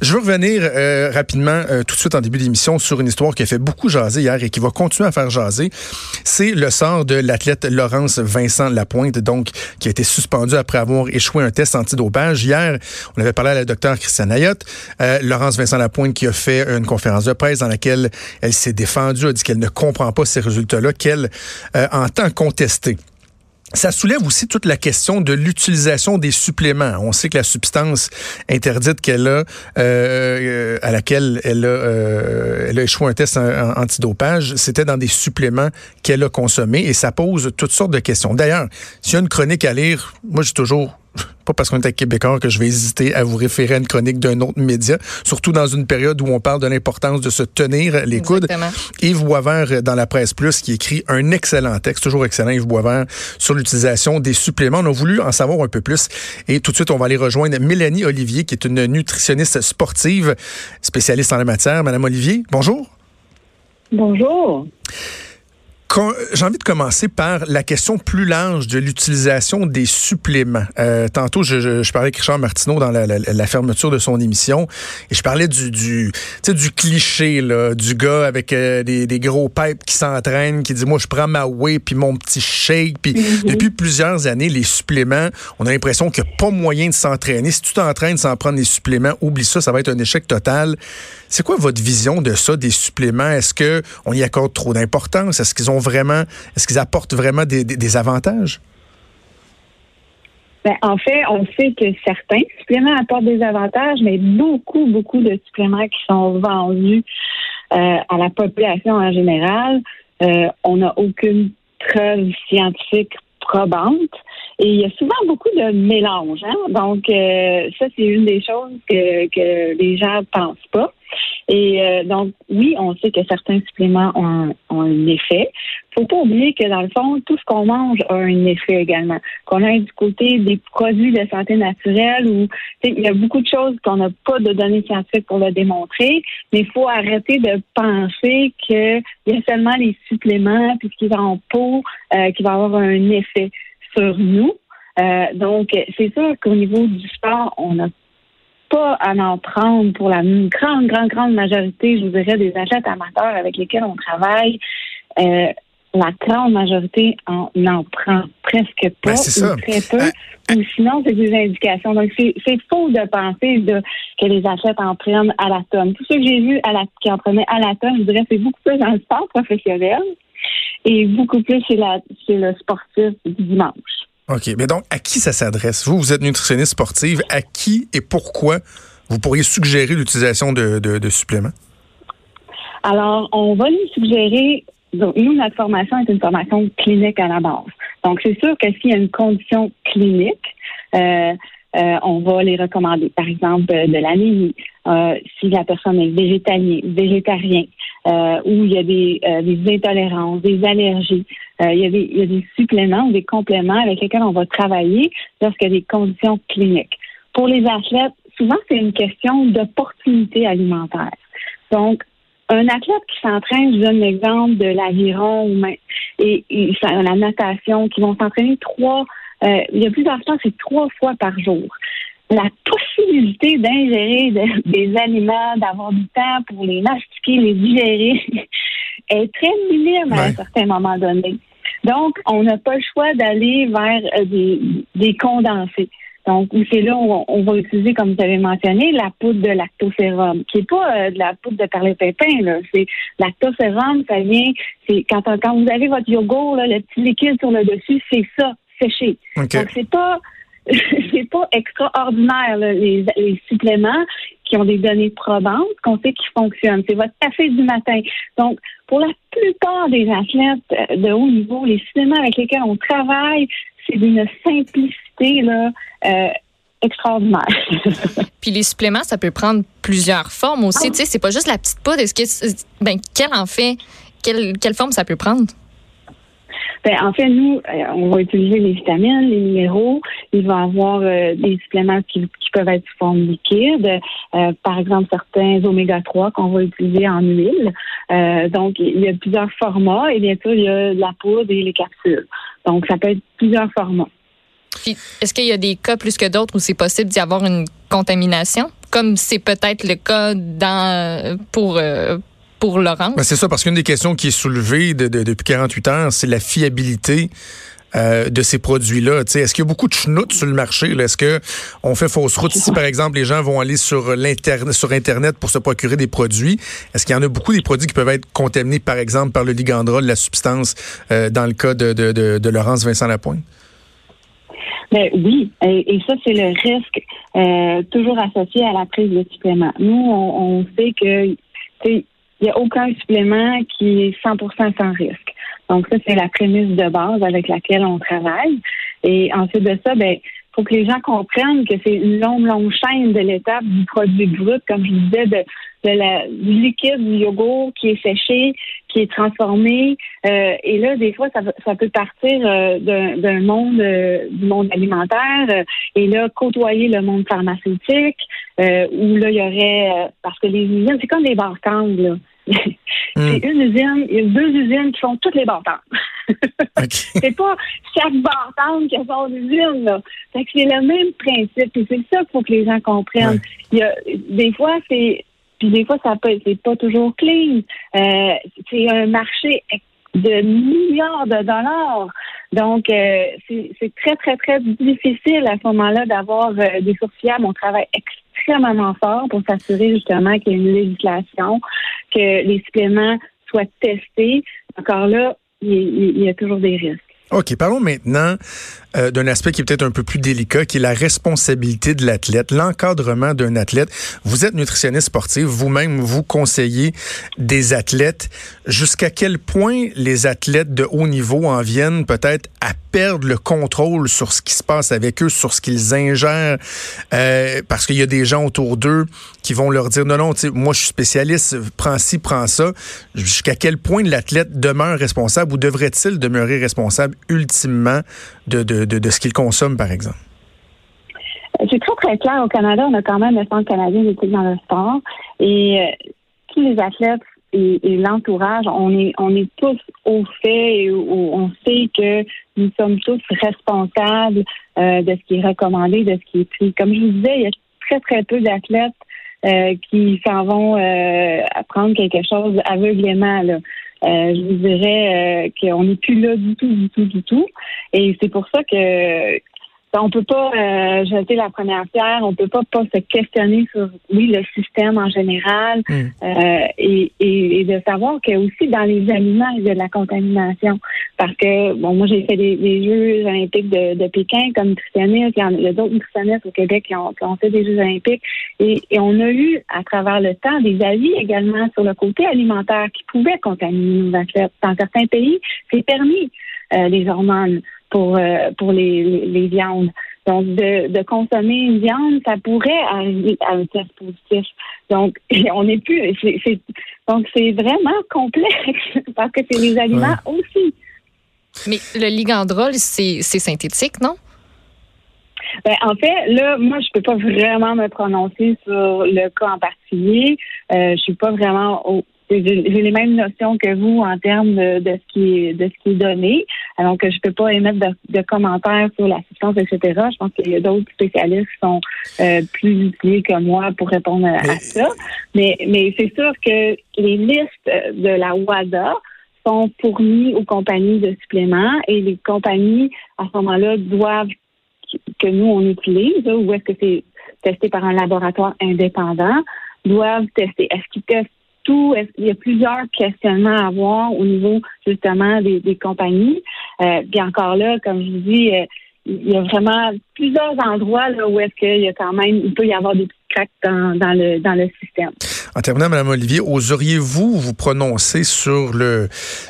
Je veux revenir euh, rapidement, euh, tout de suite en début d'émission, sur une histoire qui a fait beaucoup jaser hier et qui va continuer à faire jaser. C'est le sort de l'athlète Laurence Vincent Lapointe, donc, qui a été suspendu après avoir échoué un test antidopage. Hier, on avait parlé à la docteure Christiane Ayotte. Euh, Laurence Vincent Lapointe qui a fait une conférence de presse dans laquelle elle s'est défendue, a dit qu'elle ne comprend pas ces résultats-là, qu'elle entend contester. Ça soulève aussi toute la question de l'utilisation des suppléments. On sait que la substance interdite qu'elle a, euh, à laquelle elle a, euh, elle a échoué un test antidopage, c'était dans des suppléments qu'elle a consommés et ça pose toutes sortes de questions. D'ailleurs, s'il y a une chronique à lire, moi j'ai toujours pas parce qu'on est québécois que je vais hésiter à vous référer à une chronique d'un autre média, surtout dans une période où on parle de l'importance de se tenir les coudes. Yves Boisvert dans la presse plus qui écrit un excellent texte, toujours excellent Yves Boisvert sur l'utilisation des suppléments. On a voulu en savoir un peu plus et tout de suite on va aller rejoindre Mélanie Olivier qui est une nutritionniste sportive spécialiste en la matière. Madame Olivier, bonjour. Bonjour. J'ai envie de commencer par la question plus large de l'utilisation des suppléments. Euh, tantôt, je, je, je, parlais avec Richard Martineau dans la, la, la, fermeture de son émission et je parlais du, du, du cliché là, du gars avec euh, des, des, gros pipes qui s'entraînent, qui dit moi je prends ma whey puis mon petit shake. Puis mm-hmm. depuis plusieurs années, les suppléments, on a l'impression qu'il n'y a pas moyen de s'entraîner. Si tu t'entraînes sans prendre des suppléments, oublie ça, ça va être un échec total. C'est quoi votre vision de ça, des suppléments? Est-ce qu'on y accorde trop d'importance? Est-ce qu'ils ont vraiment, est-ce qu'ils apportent vraiment des, avantages? Ben, en fait, on sait que certains suppléments apportent des avantages, mais beaucoup, beaucoup de suppléments qui sont vendus euh, à la population en général, euh, on n'a aucune preuve scientifique probante. Et il y a souvent beaucoup de mélange. Hein? Donc, euh, ça, c'est une des choses que, que les gens ne pensent pas. Et euh, donc, oui, on sait que certains suppléments ont un, effet. Faut pas oublier que dans le fond, tout ce qu'on mange a un effet également. Qu'on a du côté des produits de santé naturelle ou il y a beaucoup de choses qu'on n'a pas de données scientifiques pour le démontrer, mais il faut arrêter de penser qu'il y a seulement les suppléments puis ce en peau euh, qui va avoir un effet sur nous. Euh, donc, c'est sûr qu'au niveau du sport, on n'a pas à en prendre pour la grande, grande, grande majorité, je vous dirais, des athlètes amateurs avec lesquels on travaille. Euh, la grande majorité n'en prend presque pas, ben, ou très peu, euh, ou sinon c'est des indications. Donc c'est faux de penser de, que les athlètes en prennent à la tonne. Tout ce que j'ai vu à la, qui en prenaient à la tonne, je dirais c'est beaucoup plus dans le sport professionnel et beaucoup plus chez, la, chez le sportif du dimanche. OK. Mais donc, à qui ça s'adresse? Vous, vous êtes nutritionniste sportive. À qui et pourquoi vous pourriez suggérer l'utilisation de, suppléments? Alors, on va lui suggérer. Donc, nous, notre formation est une formation clinique à la base. Donc, c'est sûr que s'il y a une condition clinique, euh, euh, on va les recommander. Par exemple, de, l'anémie, euh, si la personne est végétalien, végétarien, euh, où il y a des, euh, des intolérances, des allergies. Euh, il, y a des, il y a des suppléments des compléments avec lesquels on va travailler lorsqu'il y a des conditions cliniques. Pour les athlètes, souvent, c'est une question d'opportunité alimentaire. Donc, un athlète qui s'entraîne, je donne l'exemple de l'aviron et, et, la natation, qui vont s'entraîner trois, euh, il y a plusieurs temps, c'est trois fois par jour la possibilité d'ingérer des aliments, d'avoir du temps pour les mastiquer, les digérer, est très minime à un certain moment donné. Donc, on n'a pas le choix d'aller vers euh, des, des condensés. Donc, c'est là où on, va utiliser, comme vous avez mentionné, la poudre de lactosérum, qui n'est pas euh, de la poudre de perlépépin, là. C'est lactosérum, ça vient, c'est quand, quand vous avez votre yogourt, là, le petit liquide sur le dessus, c'est ça, séché. Donc, c'est pas c'est pas extraordinaire, les, suppléments qui ont des données probantes qu'on sait qu'ils fonctionnent. C'est votre café du matin. Donc, pour la plupart des athlètes euh, de haut niveau, les suppléments avec lesquels on travaille, c'est d'une simplicité là, euh, extraordinaire. Puis les suppléments, ça peut prendre plusieurs formes aussi. Oh. Tu sais, c'est pas juste la petite poudre. Est-ce que, ben, quelle en fait, quelle, quelle forme ça peut prendre? Ben, en fait, nous, euh, on va utiliser les vitamines, les minéraux. Il va y avoir euh, des suppléments qui, peuvent être sous forme liquide. Euh, par exemple, certains oméga 3 qu'on va utiliser en huile. donc, il y a plusieurs formats et bien sûr, il y a la poudre et les capsules. Donc, ça peut être plusieurs formats. Est-ce qu'il y a des cas plus que d'autres où c'est possible d'y avoir une contamination? comme c'est peut-être le cas dans pour pour Laurent. Ben, c'est ça, parce qu'une des questions qui est soulevée depuis 48 heures, c'est la fiabilité euh, de ces produits-là. Est-ce qu'il y a beaucoup de chenoutes sur le marché? Est-ce que on fait fausse route si, par exemple, les gens vont aller sur l'internet, sur Internet pour se procurer des produits? Est-ce qu'il y en a beaucoup des produits qui peuvent être contaminés, par exemple, par le ligandrol, la substance, euh, dans le cas de, de, de, Laurence Vincent Lapointe? Ben, oui, et, ça, c'est le risque euh, toujours associé à la prise de suppléments. Nous, on, on sait que il n'y a aucun supplément qui est 100% sans risque. Donc ça, c'est la prémisse de base avec laquelle on travaille. Et ensuite de ça, ben faut que les gens comprennent que c'est une longue, longue chaîne de l'étape du produit brut, comme je disais, de, de la, du liquide, du yogourt qui est séché, qui est transformé. Euh, et là, des fois, ça, ça peut partir euh, d'un monde, euh, du monde alimentaire, et là, côtoyer le monde pharmaceutique, où là, il y aurait, parce que les usines, c'est comme des bartendes, là. c'est hmm. une usine, il y a deux usines qui font toutes les c'est pas chaque bâtard qui a son usine, là. c'est le même principe. Et c'est ça qu'il faut que les gens comprennent. Il y a, des fois, c'est puis des fois, ça peut c'est pas toujours clean. Euh, c'est un marché de milliards de dollars. Donc, euh, c'est très, très, très difficile à ce moment-là d'avoir euh, des sources fiables. On travaille extrêmement fort pour s'assurer justement qu'il y ait une législation, que les suppléments soient testés. Encore là, il y a toujours des risques. OK, parlons maintenant euh, d'un aspect qui est peut-être un peu plus délicat, qui est la responsabilité de l'athlète, l'encadrement d'un athlète. Vous êtes nutritionniste sportif, vous-même, vous conseillez des athlètes. Jusqu'à quel point les athlètes de haut niveau en viennent peut-être à perdre le contrôle sur ce qui se passe avec eux, sur ce qu'ils ingèrent, euh, parce qu'il y a des gens autour d'eux qui vont leur dire non, non, moi je suis spécialiste, prends ci, prends ça. Jusqu'à quel point l'athlète demeure responsable ou devrait-il demeurer responsable ultimement de, ce qu'il consomme, par exemple? C'est très, très clair. Au Canada, on a quand même le Centre canadien d'éthique dans le sport. Et euh, tous les athlètes et, l'entourage, on est, on est tous au fait et on sait que nous sommes tous responsables euh, de ce qui est recommandé, de ce qui est pris. Comme je vous disais, il y a très, très peu d'athlètes euh, qui s'en vont apprendre quelque chose aveuglément. Euh, je vous dirais euh, qu'on n'est plus là du tout, du tout, du tout. Et c'est pour ça que on peut pas euh, jeter la première pierre, on peut pas pas se questionner sur oui le système en général hmm. euh, et, et, de savoir que aussi dans les aliments il y a de la contamination parce que bon moi j'ai fait des, Jeux olympiques de, de, Pékin comme nutritionniste, il y, a d'autres nutritionnistes au Québec qui ont, qui ont, fait des Jeux olympiques et, et, on a eu à travers le temps des avis également sur le côté alimentaire qui pouvaient contaminer nos athlètes. Dans certains pays, c'est permis euh, les hormones pour euh, pour les, les, viandes. Donc, de, de, consommer une viande, ça pourrait arriver à un test positif. Donc, on n'est plus. donc, c'est vraiment complexe parce que c'est les aliments aussi. Mais le ligandrol, c'est synthétique, non? Ben, en fait, là, moi, je peux pas vraiment me prononcer sur le cas en particulier. Euh, je suis pas vraiment au, j'ai les mêmes notions que vous en termes de, ce qui est de ce qui est donné. Alors que je peux pas émettre de, commentaires sur la substance, etc. Je pense qu'il y a d'autres spécialistes qui sont euh, plus utilisés que moi pour répondre à, ça. Mais, mais c'est sûr que les listes de la WADA sont fournies aux compagnies de suppléments et les compagnies, à ce moment-là, doivent que nous, on utilise, ou est-ce que c'est testé par un laboratoire indépendant, doivent tester. Est-ce qu'ils testent tout, il y a plusieurs questionnements à avoir au niveau justement des, compagnies? Euh, puis encore là, comme je vous dis, euh, il y a vraiment plusieurs endroits là, où est-ce qu'il y a quand même, il peut y avoir des petits cracks dans, dans, le, dans le système. En terminant, Mme Olivier, oseriez-vous vous prononcer sur le,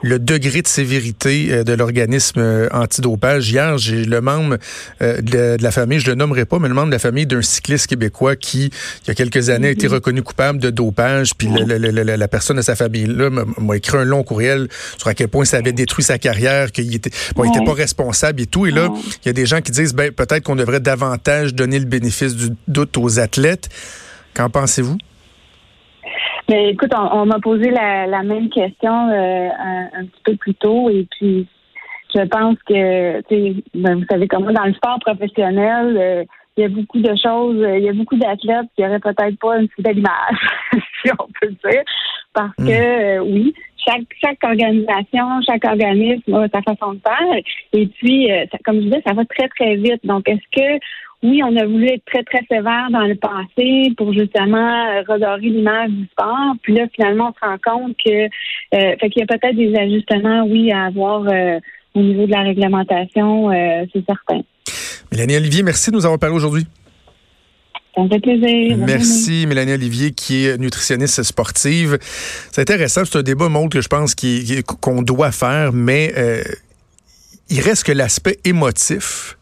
le degré de sévérité euh, de l'organisme euh, antidopage? Hier, j'ai le membre euh, de, la famille, je le nommerai pas, mais le membre de la famille d'un cycliste québécois qui, il y a quelques années, a été mhm. reconnu coupable de dopage. Puis la personne de sa famille-là m'a écrit un long courriel sur à quel point ça avait détruit sa carrière, qu'il était, bon, était pas responsable et tout. Et là, il y a des gens qui disent, ben, peut-être qu'on devrait davantage donner le bénéfice du doute aux athlètes. Qu'en pensez-vous? Mais écoute, on, m'a posé la, même question euh, un, petit peu plus tôt et puis je pense que, ben, vous savez comment dans le sport professionnel, euh, il y a beaucoup de choses, il y a beaucoup d'athlètes qui auraient peut-être pas une si belle image, si on peut dire, parce que euh, oui, chaque chaque organisation, chaque organisme a sa façon de faire. Et puis, euh, comme je disais, ça va très très vite. Donc, est-ce que oui, on a voulu être très, très sévère dans le passé pour justement euh, redorer l'image du sport. Puis là, finalement, on se rend compte que euh, fait qu'il y a peut-être des ajustements, oui, à avoir au niveau de la réglementation, c'est certain. Mélanie Olivier, merci de nous avoir parlé aujourd'hui. Plaisir. Merci, Mélanie Olivier, qui est nutritionniste sportive. C'est intéressant. C'est un débat, monde que je pense qu'on doit faire, mais il reste que l'aspect émotif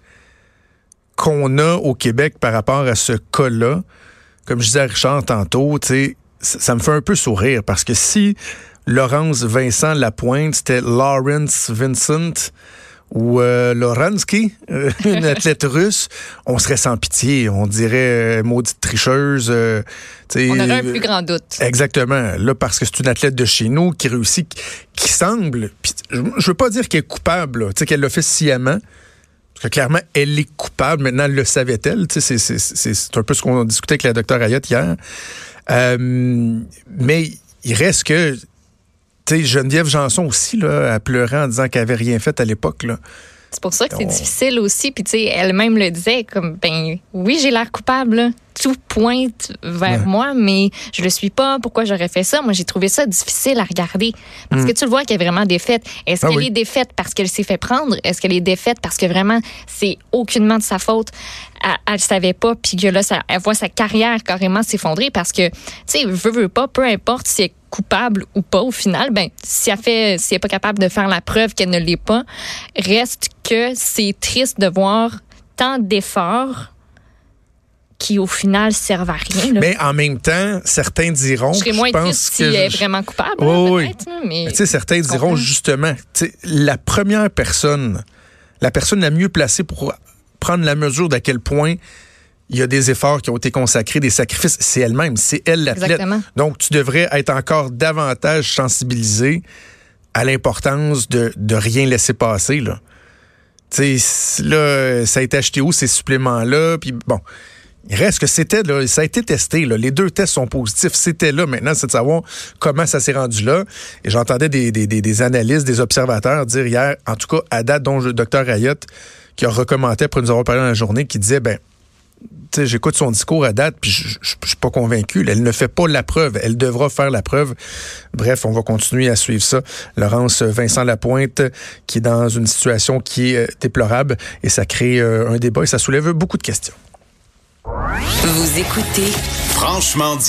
qu'on a au Québec par rapport à ce cas-là, comme je disais à Richard tantôt, ça me fait un peu sourire parce que si Laurence Vincent Lapointe, c'était Lawrence Vincent ou euh, Loransky, euh, une athlète russe, on serait sans pitié. On dirait euh, maudite tricheuse. on aurait un plus grand doute. Exactement. Là, parce que c'est une athlète de chez nous qui réussit, qui semble, je, je veux pas dire qu'elle est coupable, qu'elle l'a fait sciemment, parce que clairement, elle est coupable. Maintenant, le savait-elle. C'est un peu ce qu'on discutait avec la docteur Ayotte hier. Euh, mais il reste que Geneviève Janson aussi là, a pleuré en disant qu'elle avait rien fait à l'époque. C'est pour ça que c'est difficile aussi. Puis, tu sais, elle-même le disait, comme, ben, oui, j'ai l'air coupable, Tout pointe vers moi, mais je le suis pas. Pourquoi j'aurais fait ça? Moi, j'ai trouvé ça difficile à regarder. Parce que mm. tu le vois qu'elle est vraiment défaite. Est-ce ah qu'elle est défaite parce qu'elle s'est fait prendre? Est-ce qu'elle est défaite parce que vraiment, c'est aucunement de sa faute? Elle, ne savait pas, puis que là, ça, elle voit sa carrière carrément s'effondrer parce que, tu sais, veut, veut pas, peu importe si elle coupable ou pas au final, ben si elle fait, si elle est pas capable de faire la preuve qu'elle ne l'est pas, reste que c'est triste de voir tant d'efforts qui au final servent à rien. Mais en même temps, certains diront. Je serais moins triste si elle est vraiment coupable. oui, mais tu sais, certains diront justement, la première personne, la personne la mieux placée pour prendre la mesure d'à quel point il y a des efforts qui ont été consacrés, des sacrifices. C'est elle-même, c'est elle l'athlète. Donc, tu devrais être encore davantage sensibilisé à l'importance de, de rien laisser passer. Là. Tu sais, là, ça a été acheté où ces suppléments-là? Puis bon, il reste que c'était là, ça a été testé. Les deux tests sont positifs. C'était là. Maintenant, c'est de savoir comment ça s'est rendu là. Et j'entendais des, analystes, des observateurs dire hier, en tout cas, à date, dont le docteur Ayotte, qui a recommandé pour nous avoir parlé dans la journée, qui disait, ben, j'écoute son discours à date, puis je, je, suis pas convaincu. Elle ne fait pas la preuve. Elle devra faire la preuve. Bref, on va continuer à suivre ça. Laurence Vincent Lapointe, qui est dans une situation qui est euh, déplorable, et ça crée euh, un débat et ça soulève beaucoup de questions. Vous écoutez Franchement dit.